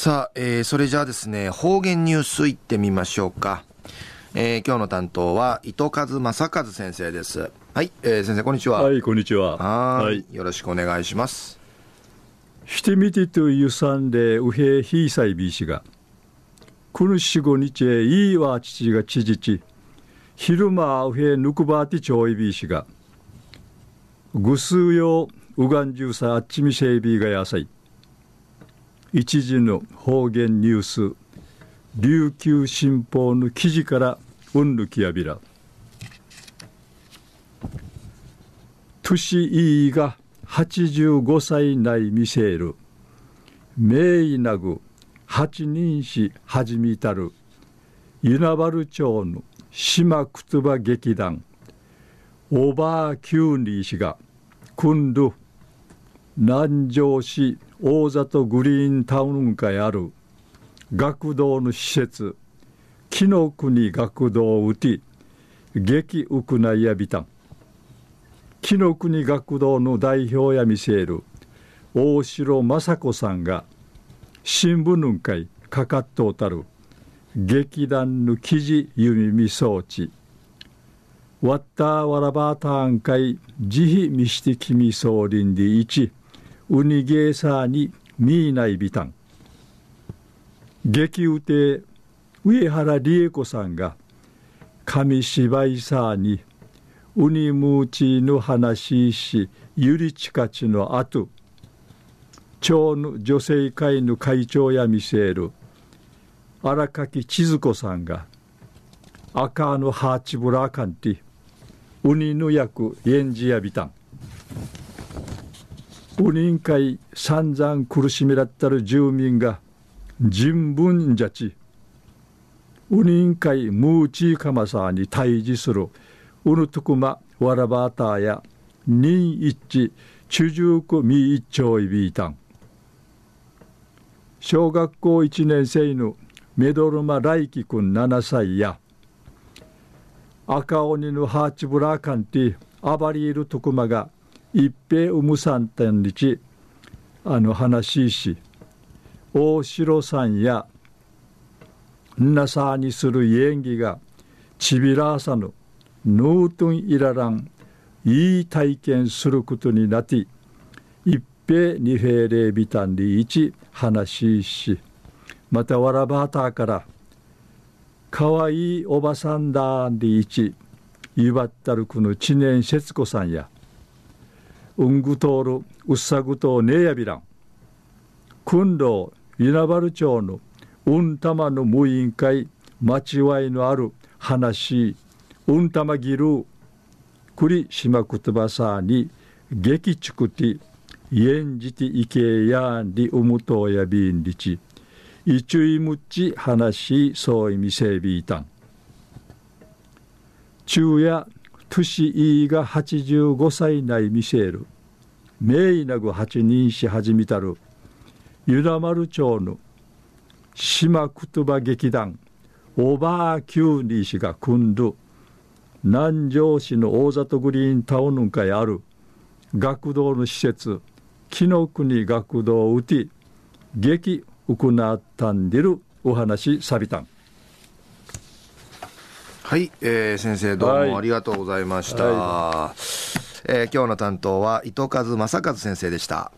さあ、えー、それじゃあですね、方言ニュースいってみましょうか。えー、今日の担当は、糸数正和先生です。はい、えー、先生、こんにちは。はい、こんにちは。はい。よろしくお願いします。ひてみてとゆさんで、うへひいさいびしが、くぬしごにちへいいわ父がちじち、昼間うへぬくばてちょいびしが、ぐすうようがんじゅうさあっちみせいびがやさい。一時の方言ニュース琉球新報の記事からうんぬきやびら。年いいが85歳内見せる。名医なぐ八人氏始めたる。湯名原町の島くつば劇団。オーバーキューニー氏が今度南城市大里グリーンタウン会ある学童の施設。紀の国学童うて激ウクナイヤビタン紀の国学童の代表や見せる大城雅子さんが新聞の会かかっとうたる劇団の記事弓み装置。ワッターワラバーターン会慈悲ミシティキミソーリンディ1ウニゲーサーにミーナイビタン激うて上原理恵子さんが紙芝居さーにウニムーチの話しゆりちかちのあと町の女性会の会長や見せる荒垣千鶴子さんが赤のハーチブラーカンティウニの役演じやびたん委員会散々苦しめらったる住民が人文じゃち。委員会ムーチーカマサーに対峙する。ウヌトクマワラバーターや任一致中重区ミ一丁いビータン小学校1年生のメドルマ来輝くん7歳や赤鬼のハーチブラーカンティアバリールトクマが一平うむさんたんにちあの話し大城さんやなさにする演技がちびらさぬヌートンイラランいい体験することになって一平二平礼ビタンで一話しまたわらばたからかわいいおばさんだんで一祝ったるくの知念節子さんやうんぐとおるうっさぐとねえやびらん訓道稲原町のうんたまの無委員会待わいのある話うんたまぎるくりしまくとばさに激ちくてえんじていけやんりうむとやびんりちいちゅいむち話そういみせびいたん昼夜年いが85歳内見せる名医なぐ八人し始めたる。湯田丸町の。島くとば劇団。オーバーキューニー氏が組んど南城市の大里グリーンタウン会ある。学童の施設。紀の国学童うて劇行ったんでる。お話さびたん。はい、えー、先生どうもありがとうございました、はい。はい、えー、今日の担当は糸数正和先生でした